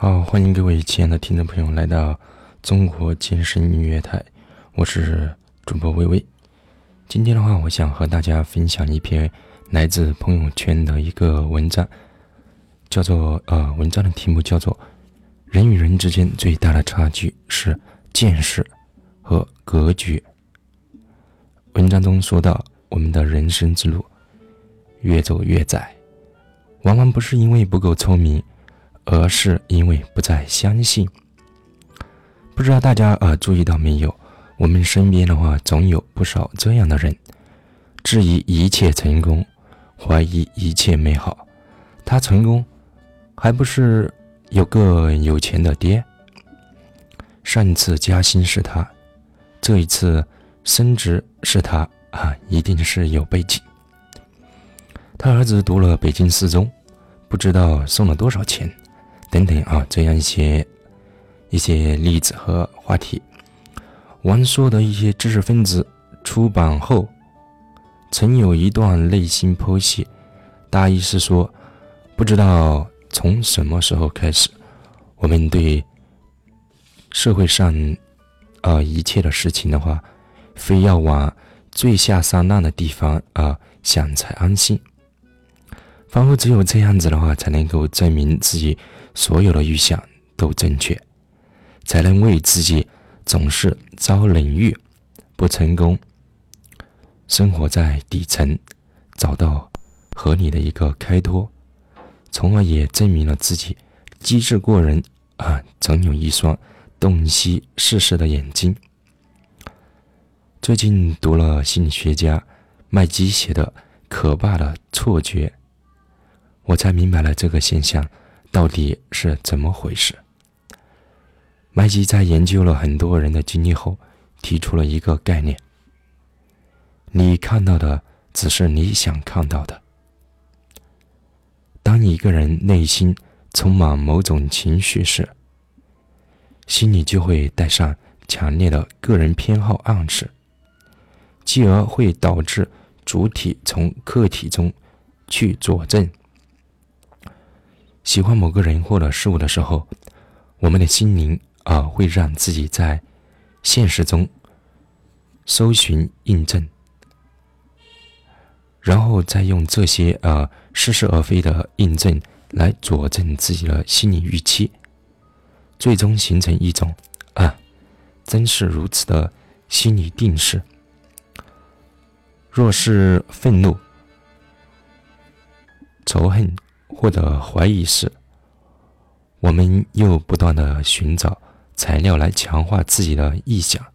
好，欢迎各位亲爱的听众朋友来到中国健身音乐台，我是主播微微。今天的话，我想和大家分享一篇来自朋友圈的一个文章，叫做呃，文章的题目叫做“人与人之间最大的差距是见识和格局”。文章中说到，我们的人生之路越走越窄，往往不是因为不够聪明，而是因为不再相信。不知道大家呃注意到没有？我们身边的话，总有不少这样的人，质疑一切成功，怀疑一切美好。他成功，还不是有个有钱的爹？上一次加薪是他，这一次升职是他啊，一定是有背景。他儿子读了北京四中，不知道送了多少钱，等等啊，这样一些一些例子和话题。王朔的一些知识分子出版后，曾有一段内心剖析，大意是说，不知道从什么时候开始，我们对社会上啊一切的事情的话，非要往最下三滥的地方啊想才安心，仿佛只有这样子的话，才能够证明自己所有的预想都正确，才能为自己。总是遭冷遇，不成功。生活在底层，找到合理的一个开脱，从而也证明了自己机智过人啊！总有一双洞悉世事的眼睛。最近读了心理学家麦基写的《可怕的错觉》，我才明白了这个现象到底是怎么回事。麦基在研究了很多人的经历后，提出了一个概念：你看到的只是你想看到的。当一个人内心充满某种情绪时，心里就会带上强烈的个人偏好暗示，继而会导致主体从客体中去佐证。喜欢某个人或者事物的时候，我们的心灵。啊，会让自己在现实中搜寻印证，然后再用这些呃似是而非的印证来佐证自己的心理预期，最终形成一种啊，真是如此的心理定势。若是愤怒、仇恨或者怀疑时，我们又不断的寻找。材料来强化自己的臆想，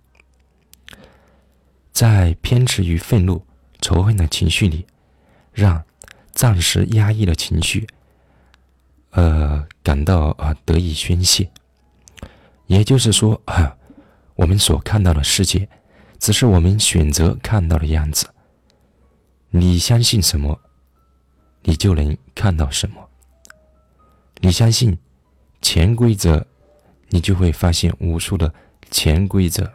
在偏执于愤怒、仇恨的情绪里，让暂时压抑的情绪，呃，感到啊得以宣泄。也就是说啊，我们所看到的世界，只是我们选择看到的样子。你相信什么，你就能看到什么。你相信潜规则。你就会发现无数的潜规则。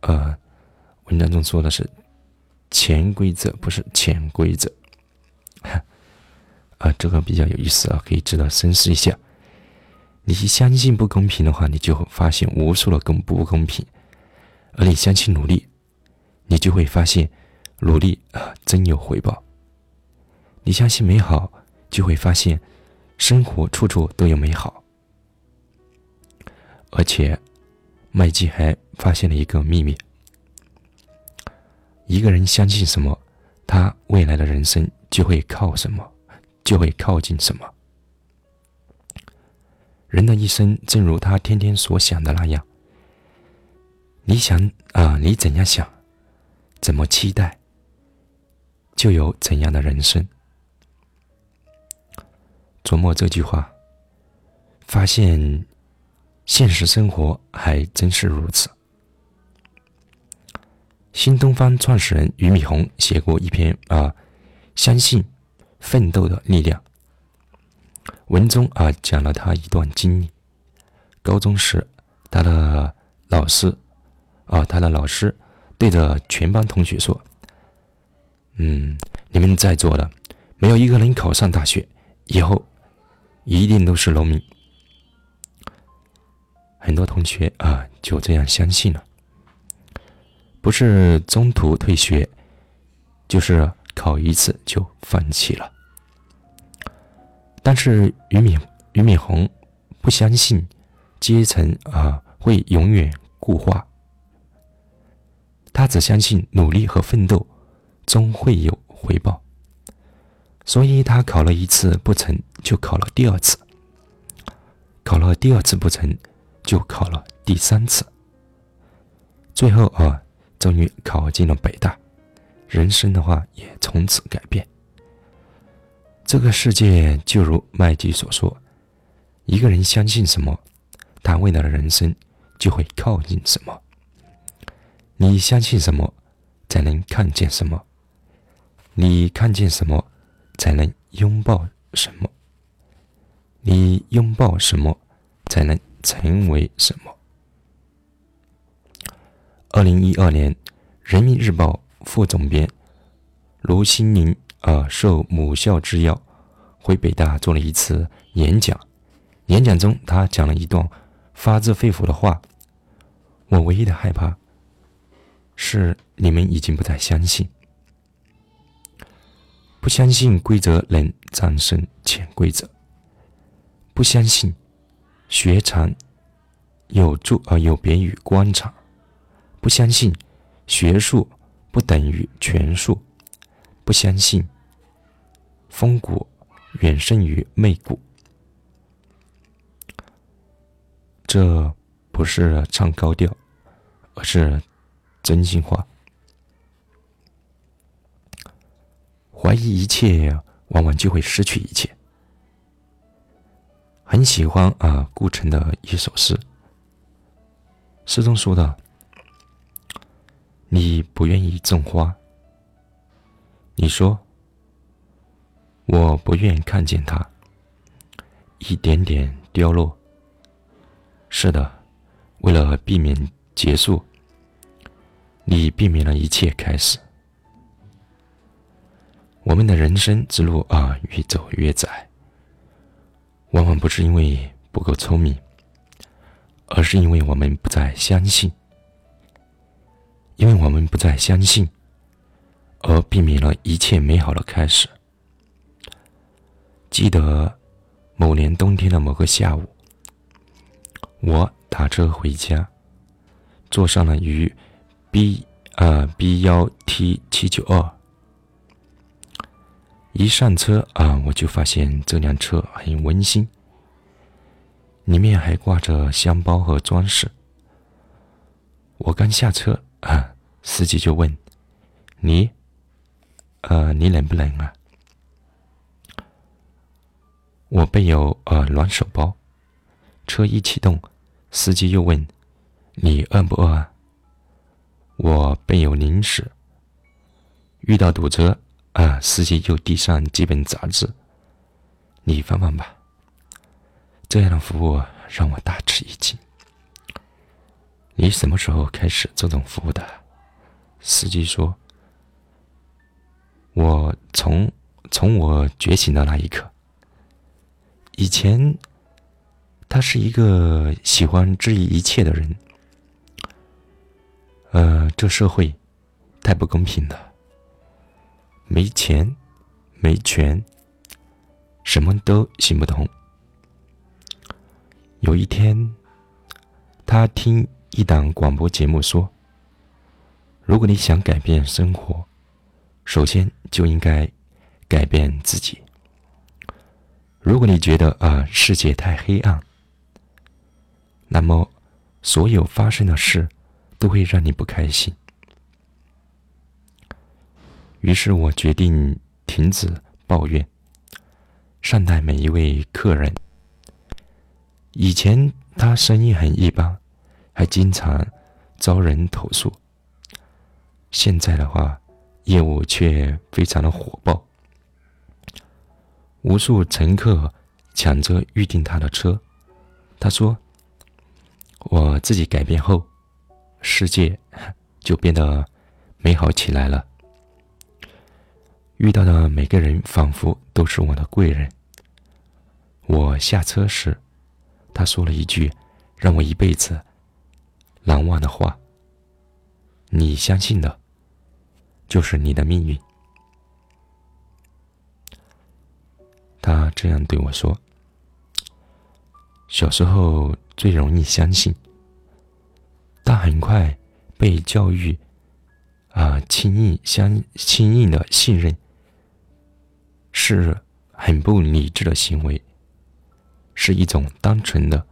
呃，文章中说的是潜规则，不是潜规则。啊，这个比较有意思啊，可以值得深思一下。你相信不公平的话，你就会发现无数的公不公平；而你相信努力，你就会发现努力啊真有回报。你相信美好，就会发现。生活处处都有美好，而且麦基还发现了一个秘密：一个人相信什么，他未来的人生就会靠什么，就会靠近什么。人的一生正如他天天所想的那样，你想啊，你怎样想，怎么期待，就有怎样的人生。琢磨这句话，发现现实生活还真是如此。新东方创始人俞敏洪写过一篇啊，相信奋斗的力量。文中啊讲了他一段经历：高中时，他的老师啊，他的老师对着全班同学说：“嗯，你们在座的没有一个人考上大学，以后。”一定都是农民。很多同学啊就这样相信了，不是中途退学，就是考一次就放弃了。但是俞敏俞敏洪不相信阶层啊会永远固化，他只相信努力和奋斗终会有回报，所以他考了一次不成就考了第二次，考了第二次不成就考了第三次，最后啊终于考进了北大，人生的话也从此改变。这个世界就如麦基所说：“一个人相信什么，他未来的人生就会靠近什么。你相信什么，才能看见什么；你看见什么，才能拥抱什么；你拥抱什么，才能成为什么。”二零一二年，《人民日报》副总编卢新宁。啊，受母校之邀，回北大做了一次演讲。演讲中，他讲了一段发自肺腑的话：“我唯一的害怕，是你们已经不再相信，不相信规则能战胜潜规则，不相信学长有助而有别于观察，不相信学术不等于权术，不相信。”风骨远胜于媚骨，这不是唱高调，而是真心话。怀疑一切，往往就会失去一切。很喜欢啊，顾城的一首诗，诗中说的：“你不愿意种花，你说。”我不愿看见它一点点凋落。是的，为了避免结束，你避免了一切开始。我们的人生之路啊，越走越窄，往往不是因为不够聪明，而是因为我们不再相信，因为我们不再相信，而避免了一切美好的开始。记得某年冬天的某个下午，我打车回家，坐上了于 B 啊 B 幺 T 七九二。一上车啊，我就发现这辆车很温馨，里面还挂着香包和装饰。我刚下车啊，司机就问：“你，呃，你冷不冷啊？”我备有呃暖手包，车一启动，司机又问：“你饿不饿啊？”我备有零食。遇到堵车啊，司机又递上几本杂志：“你翻翻吧。”这样的服务让我大吃一惊。你什么时候开始这种服务的？司机说：“我从从我觉醒的那一刻。”以前，他是一个喜欢质疑一切的人。呃，这社会太不公平了，没钱、没权，什么都行不通。有一天，他听一档广播节目说：“如果你想改变生活，首先就应该改变自己。”如果你觉得啊世界太黑暗，那么所有发生的事都会让你不开心。于是我决定停止抱怨，善待每一位客人。以前他生意很一般，还经常遭人投诉。现在的话，业务却非常的火爆。无数乘客抢着预订他的车。他说：“我自己改变后，世界就变得美好起来了。遇到的每个人仿佛都是我的贵人。我下车时，他说了一句让我一辈子难忘的话：“你相信的，就是你的命运。”他这样对我说：“小时候最容易相信，但很快被教育，啊，轻易相轻易的信任，是很不理智的行为，是一种单纯的、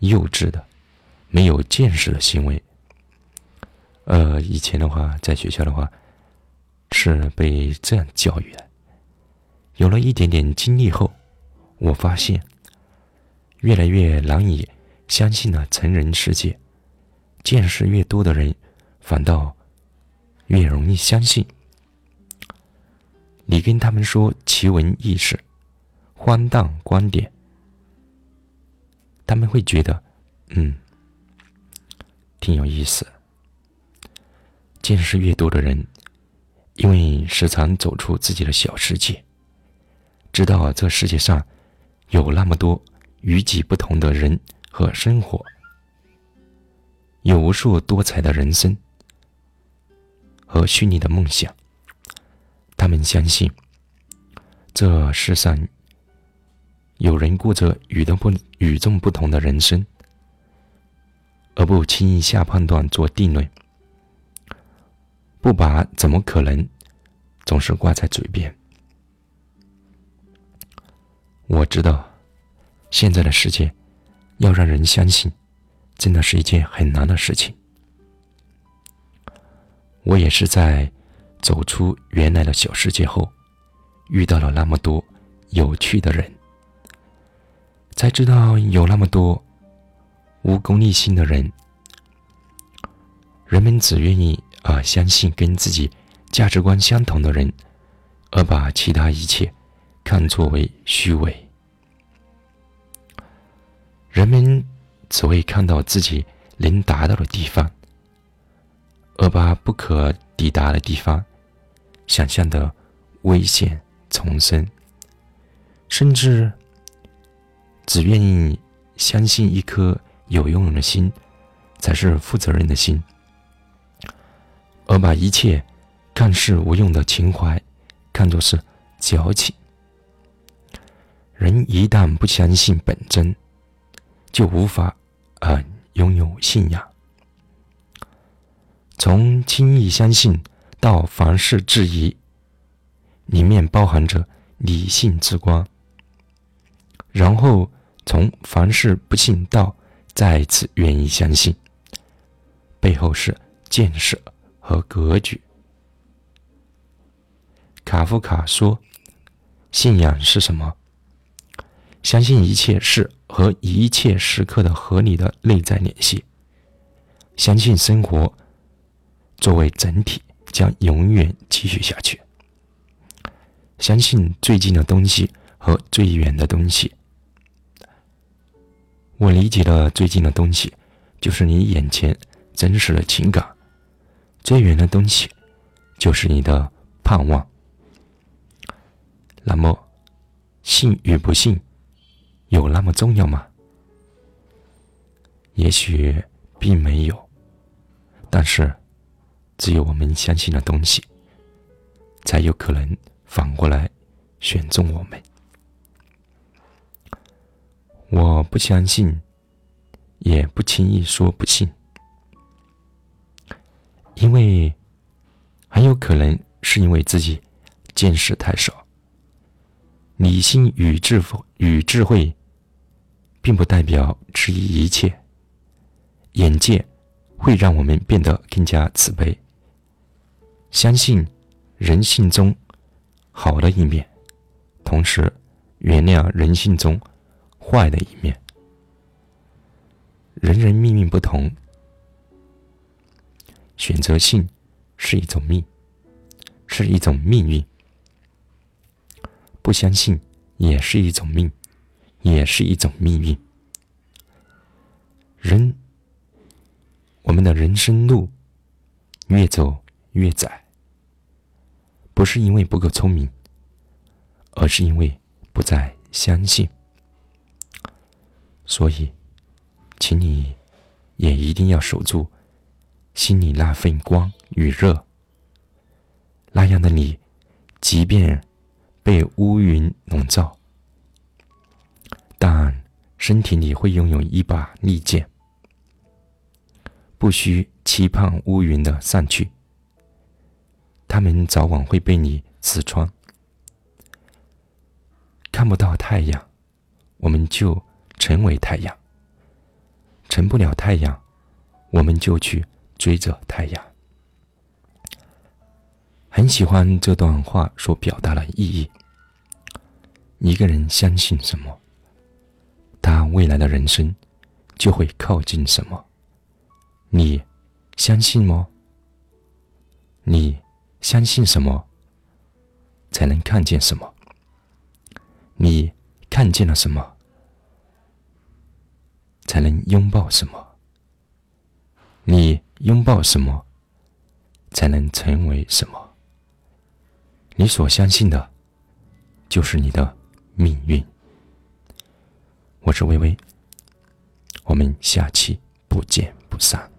幼稚的、没有见识的行为。呃，以前的话，在学校的话，是被这样教育的。”有了一点点经历后，我发现越来越难以相信了成人世界。见识越多的人，反倒越容易相信。你跟他们说奇闻异事、荒诞观点，他们会觉得，嗯，挺有意思。见识越多的人，因为时常走出自己的小世界。知道这世界上有那么多与己不同的人和生活，有无数多彩的人生和虚拟的梦想。他们相信这世上有人过着与众不与众不同的人生，而不轻易下判断做定论，不把“怎么可能”总是挂在嘴边。我知道，现在的世界要让人相信，真的是一件很难的事情。我也是在走出原来的小世界后，遇到了那么多有趣的人，才知道有那么多无功利心的人。人们只愿意啊相信跟自己价值观相同的人，而把其他一切。看作为虚伪，人们只会看到自己能达到的地方，而把不可抵达的地方想象的危险丛生，甚至只愿意相信一颗有用的心才是负责任的心，而把一切看似无用的情怀看作是矫情。人一旦不相信本真，就无法啊拥有信仰。从轻易相信到凡事质疑，里面包含着理性之光；然后从凡事不信到再次愿意相信，背后是见识和格局。卡夫卡说：“信仰是什么？”相信一切事和一切时刻的合理的内在联系，相信生活作为整体将永远继续下去，相信最近的东西和最远的东西。我理解的最近的东西，就是你眼前真实的情感；最远的东西，就是你的盼望。那么，信与不信？有那么重要吗？也许并没有，但是，只有我们相信的东西，才有可能反过来选中我们。我不相信，也不轻易说不信，因为很有可能是因为自己见识太少，理性与智慧与智慧。并不代表质疑一切。眼界会让我们变得更加慈悲，相信人性中好的一面，同时原谅人性中坏的一面。人人命运不同，选择性是一种命，是一种命运；不相信也是一种命。也是一种命运。人，我们的人生路越走越窄，不是因为不够聪明，而是因为不再相信。所以，请你也一定要守住心里那份光与热。那样的你，即便被乌云笼罩，但身体里会拥有一把利剑，不需期盼乌云的散去，他们早晚会被你刺穿。看不到太阳，我们就成为太阳；成不了太阳，我们就去追着太阳。很喜欢这段话所表达的意义。一个人相信什么，他未来的人生就会靠近什么。你相信吗？你相信什么，才能看见什么？你看见了什么，才能拥抱什么？你拥抱什么，才能成为什么？你所相信的，就是你的命运。我是微微，我们下期不见不散，